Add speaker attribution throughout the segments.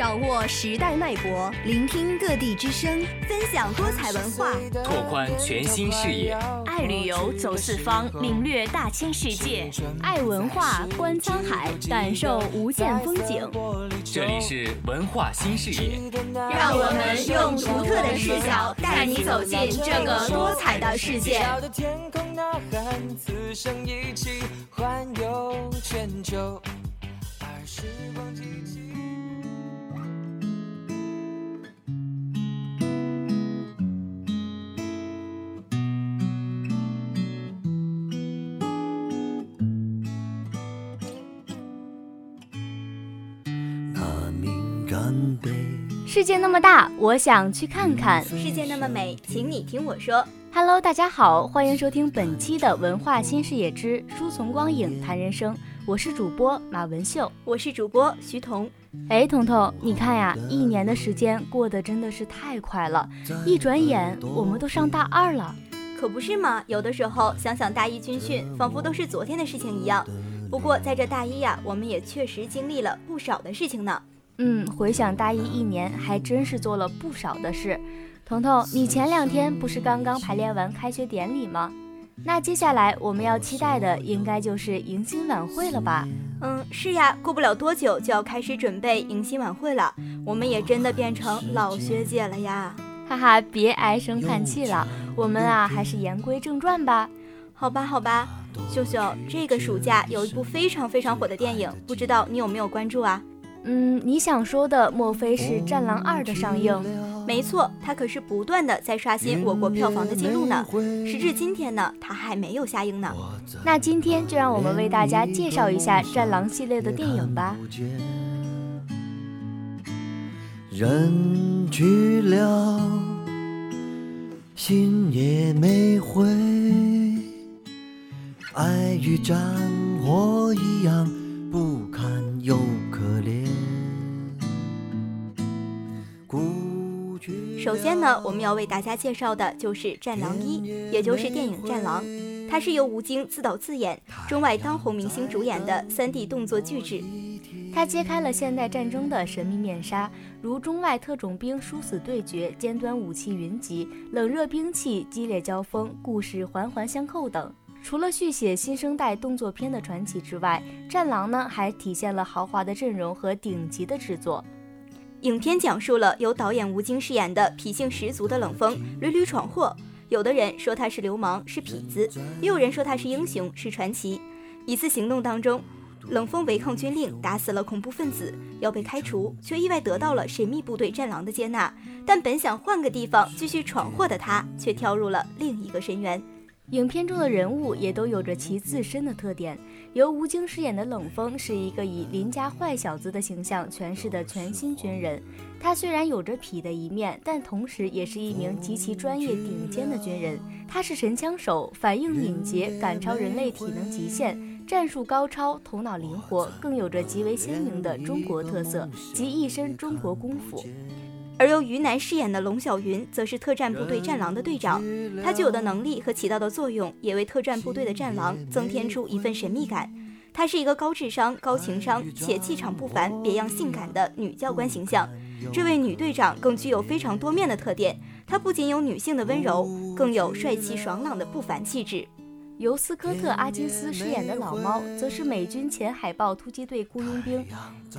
Speaker 1: 掌握时代脉搏，
Speaker 2: 聆听各地之声，
Speaker 1: 分享多彩文化，
Speaker 3: 拓宽全新视野。
Speaker 4: 爱旅游，走四方，领略大千世界；
Speaker 1: 爱文化，观沧海，感受无限风景。
Speaker 3: 这里是文化新视野，
Speaker 1: 让我们用独特的视角带你走进这个多彩的世界。
Speaker 4: 世界那么大，我想去看看；
Speaker 1: 世界那么美，请你听我说。
Speaker 4: Hello，大家好，欢迎收听本期的文化新视野之书从光影谈人生。我是主播马文秀，
Speaker 1: 我是主播徐彤。
Speaker 4: 哎，彤彤，你看呀，一年的时间过得真的是太快了，一转眼我们都上大二了，
Speaker 1: 可不是吗？有的时候想想大一军训，仿佛都是昨天的事情一样。不过在这大一呀，我们也确实经历了不少的事情呢。
Speaker 4: 嗯，回想大一一年，还真是做了不少的事。彤彤，你前两天不是刚刚排练完开学典礼吗？那接下来我们要期待的，应该就是迎新晚会了吧？
Speaker 1: 嗯，是呀，过不了多久就要开始准备迎新晚会了。我们也真的变成老学姐了呀！
Speaker 4: 哈哈，别唉声叹气了，我们啊，还是言归正传吧。
Speaker 1: 好吧，好吧，秀秀，这个暑假有一部非常非常火的电影，不知道你有没有关注啊？
Speaker 4: 嗯，你想说的莫非是《战狼二》的上映？
Speaker 1: 没错，它可是不断的在刷新我国票房的记录呢。时至今天呢，它还没有下映呢。
Speaker 4: 那今天就让我们为大家介绍一下《战狼》系列的电影吧。
Speaker 5: 人去了，心也没回，爱与战火一样不堪又可怜。
Speaker 1: 首先呢，我们要为大家介绍的就是《战狼一》，也就是电影《战狼》，它是由吴京自导自演，中外当红明星主演的 3D 动作巨制。
Speaker 4: 它揭开了现代战争的神秘面纱，如中外特种兵殊死对决、尖端武器云集、冷热兵器激烈交锋、故事环环相扣等。除了续写新生代动作片的传奇之外，《战狼》呢还体现了豪华的阵容和顶级的制作。
Speaker 1: 影片讲述了由导演吴京饰演的痞性十足的冷锋屡屡闯祸，有的人说他是流氓是痞子，也有人说他是英雄是传奇。一次行动当中，冷锋违抗军令，打死了恐怖分子，要被开除，却意外得到了神秘部队战狼的接纳。但本想换个地方继续闯祸的他，却跳入了另一个深渊。
Speaker 4: 影片中的人物也都有着其自身的特点。由吴京饰演的冷锋是一个以邻家坏小子的形象诠释的全新军人。他虽然有着痞的一面，但同时也是一名极其专业、顶尖的军人。他是神枪手，反应敏捷，赶超人类体能极限，战术高超，头脑灵活，更有着极为鲜明的中国特色及一身中国功夫。
Speaker 1: 而由于南饰演的龙小云，则是特战部队战狼的队长。他具有的能力和起到的作用，也为特战部队的战狼增添出一份神秘感。她是一个高智商、高情商且气场不凡、别样性感的女教官形象。这位女队长更具有非常多面的特点。她不仅有女性的温柔，更有帅气爽朗的不凡气质。
Speaker 4: 由斯科特·阿金斯饰演的老猫，则是美军前海豹突击队雇佣兵。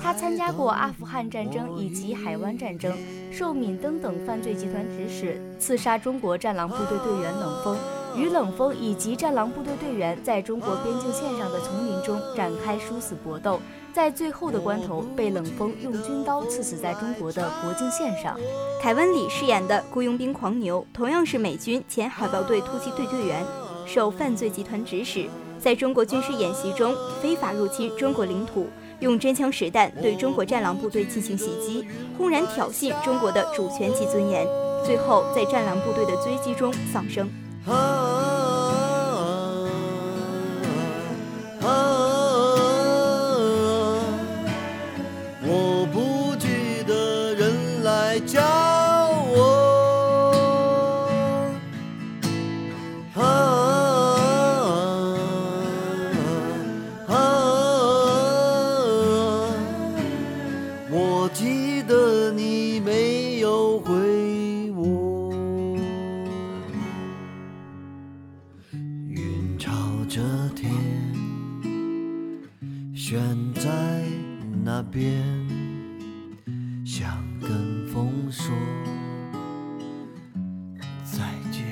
Speaker 4: 他参加过阿富汗战争以及海湾战争，受敏登等犯罪集团指使，刺杀中国战狼部队队员冷锋，与冷锋以及战狼部队队员在中国边境线上的丛林中展开殊死搏斗，在最后的关头被冷锋用军刀刺死在中国的国境线上。
Speaker 1: 凯文·李饰演的雇佣兵狂牛，同样是美军前海豹队突击队队员。受犯罪集团指使，在中国军事演习中非法入侵中国领土，用真枪实弹对中国战狼部队进行袭击，轰然挑衅中国的主权及尊严，最后在战狼部队的追击中丧生。
Speaker 5: 悬在那边，想跟风说再见。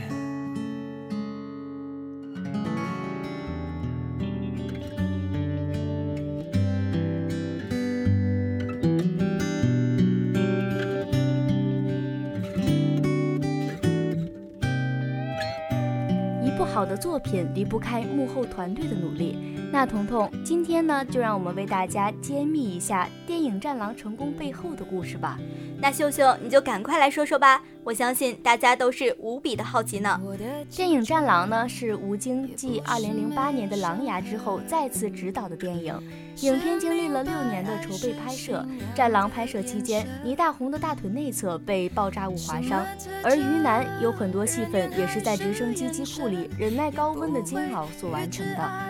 Speaker 4: 一部好的作品离不开幕后团队的努力。那彤彤，今天呢，就让我们为大家揭秘一下电影《战狼》成功背后的故事吧。
Speaker 1: 那秀秀，你就赶快来说说吧，我相信大家都是无比的好奇呢。
Speaker 4: 电影《战狼》呢是吴京继2008年的《狼牙》之后再次执导的电影，影片经历了六年的筹备拍摄。《战狼》拍摄期间，倪大红的大腿内侧被爆炸物划伤，而于南有很多戏份也是在直升机机库里忍耐高温的煎熬所完成的。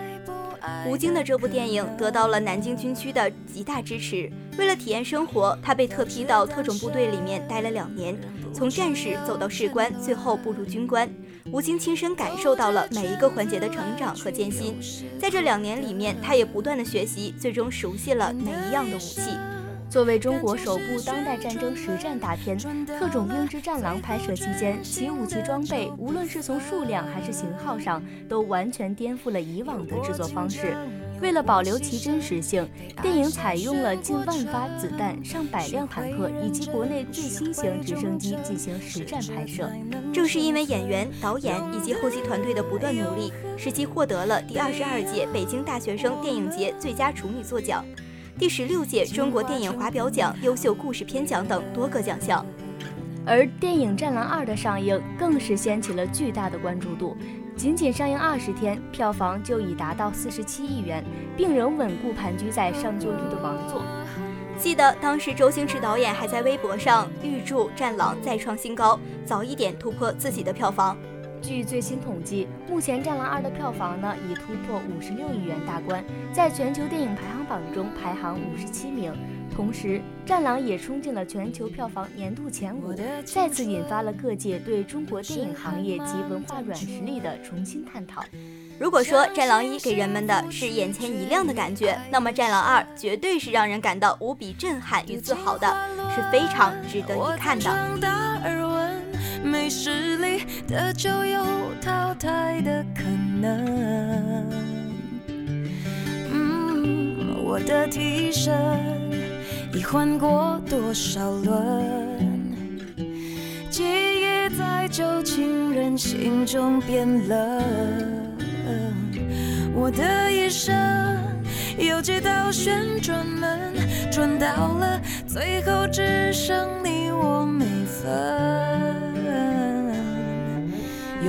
Speaker 1: 吴京的这部电影得到了南京军区的极大支持。为了体验生活，他被特批到特种部队里面待了两年，从战士走到士官，最后步入军官。吴京亲身感受到了每一个环节的成长和艰辛。在这两年里面，他也不断的学习，最终熟悉了每一样的武器。
Speaker 4: 作为中国首部当代战争实战大片，《特种兵之战狼》拍摄期间，其武器装备无论是从数量还是型号上，都完全颠覆了以往的制作方式。为了保留其真实性，电影采用了近万发子弹、上百辆坦克以及国内最新型直升机进行实战拍摄。
Speaker 1: 正是因为演员、导演以及后期团队的不断努力，使其获得了第二十二届北京大学生电影节最佳处女作奖。第十六届中国电影华表奖优秀故事片奖等多个奖项，
Speaker 4: 而电影《战狼二》的上映更是掀起了巨大的关注度。仅仅上映二十天，票房就已达到四十七亿元，并仍稳固盘踞在上座率的王座。
Speaker 1: 记得当时周星驰导演还在微博上预祝《战狼》再创新高，早一点突破自己的票房。
Speaker 4: 据最新统计，目前《战狼二》的票房呢已突破五十六亿元大关，在全球电影排行榜中排行五十七名。同时，《战狼》也冲进了全球票房年度前五，再次引发了各界对中国电影行业及文化软实力的重新探讨。
Speaker 1: 如果说《战狼一》给人们的是眼前一亮的感觉，那么《战狼二》绝对是让人感到无比震撼与自豪的，是非常值得一看的。
Speaker 6: 的就有淘汰的可能。嗯，我的替身已换过多少轮？记忆在旧情人心中变冷。我的一生有几道旋转门，转到了最后只剩你我没分。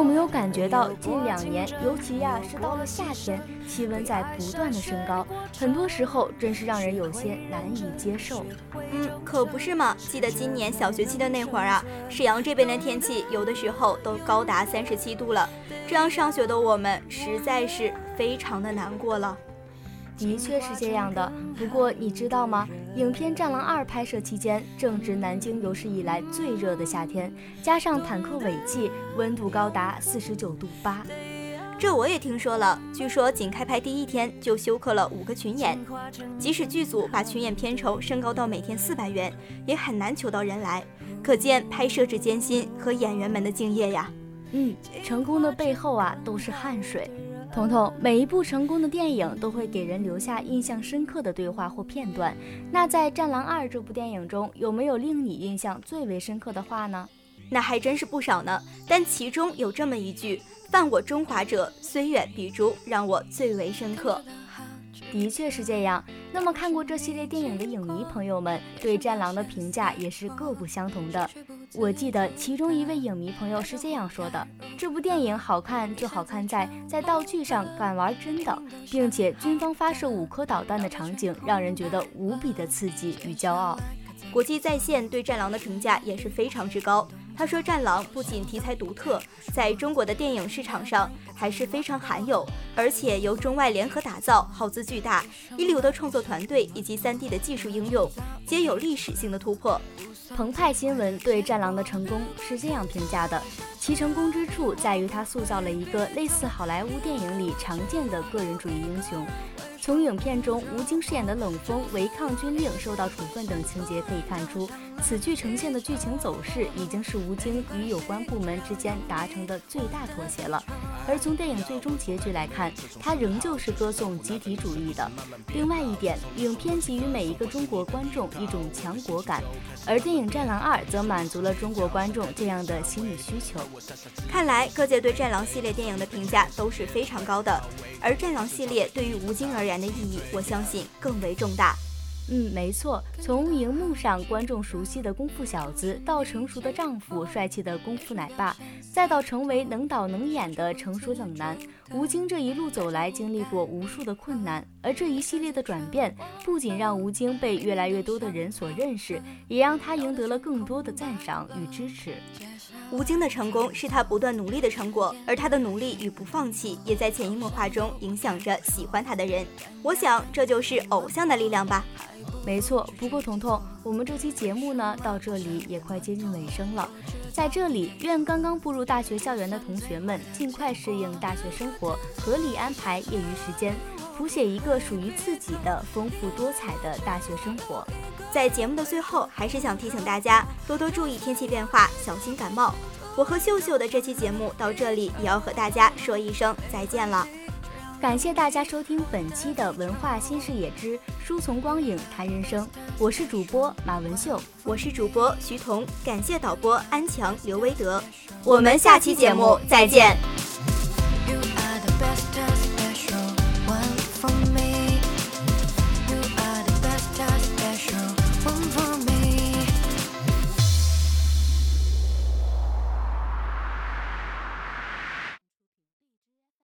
Speaker 4: 有没有感觉到近两年，尤其呀是到了夏天，气温在不断的升高，很多时候真是让人有些难以接受。
Speaker 1: 嗯，可不是嘛。记得今年小学期的那会儿啊，沈阳这边的天气有的时候都高达三十七度了，这样上学的我们实在是非常的难过了。
Speaker 4: 的确是这样的，不过你知道吗？影片《战狼二》拍摄期间正值南京有史以来最热的夏天，加上坦克尾气，温度高达四十九度八。
Speaker 1: 这我也听说了，据说仅开拍第一天就休克了五个群演，即使剧组把群演片酬升高到每天四百元，也很难求到人来，可见拍摄之艰辛和演员们的敬业呀。
Speaker 4: 嗯，成功的背后啊，都是汗水。彤彤，每一部成功的电影都会给人留下印象深刻的对话或片段。那在《战狼二》这部电影中，有没有令你印象最为深刻的话呢？
Speaker 1: 那还真是不少呢。但其中有这么一句：“犯我中华者，虽远必诛”，让我最为深刻。
Speaker 4: 的确是这样。那么看过这系列电影的影迷朋友们对《战狼》的评价也是各不相同的。我记得其中一位影迷朋友是这样说的：“这部电影好看就好看在在道具上敢玩真的，并且军方发射五颗导弹的场景让人觉得无比的刺激与骄傲。”
Speaker 1: 国际在线对《战狼》的评价也是非常之高。他说：“战狼不仅题材独特，在中国的电影市场上还是非常罕有，而且由中外联合打造，耗资巨大，一流的创作团队以及 3D 的技术应用，皆有历史性的突破。”
Speaker 4: 澎湃新闻对《战狼》的成功是这样评价的：其成功之处在于它塑造了一个类似好莱坞电影里常见的个人主义英雄。从影片中吴京饰演的冷锋违抗军令受到处分等情节可以看出，此剧呈现的剧情走势已经是吴京与有关部门之间达成的最大妥协了。而从电影最终结局来看，它仍旧是歌颂集体主义的。另外一点，影片给予每一个中国观众一种强国感，而电影《战狼二》则满足了中国观众这样的心理需求。
Speaker 1: 看来各界对《战狼》系列电影的评价都是非常高的，而《战狼》系列对于吴京而言，的意义，我相信更为重大。
Speaker 4: 嗯，没错，从荧幕上观众熟悉的功夫小子，到成熟的丈夫、帅气的功夫奶爸，再到成为能导能演的成熟冷男，吴京这一路走来，经历过无数的困难，而这一系列的转变，不仅让吴京被越来越多的人所认识，也让他赢得了更多的赞赏与支持。
Speaker 1: 吴京的成功是他不断努力的成果，而他的努力与不放弃，也在潜移默化中影响着喜欢他的人。我想，这就是偶像的力量吧。
Speaker 4: 没错，不过彤彤，我们这期节目呢，到这里也快接近尾声了。在这里，愿刚刚步入大学校园的同学们尽快适应大学生活，合理安排业余时间，谱写一个属于自己的丰富多彩的大学生活。
Speaker 1: 在节目的最后，还是想提醒大家多多注意天气变化，小心感冒。我和秀秀的这期节目到这里也要和大家说一声再见了。
Speaker 4: 感谢大家收听本期的文化新视野之书从光影谈人生，我是主播马文秀，
Speaker 1: 我是主播徐彤，感谢导播安强、刘威德，我们下期节目再见。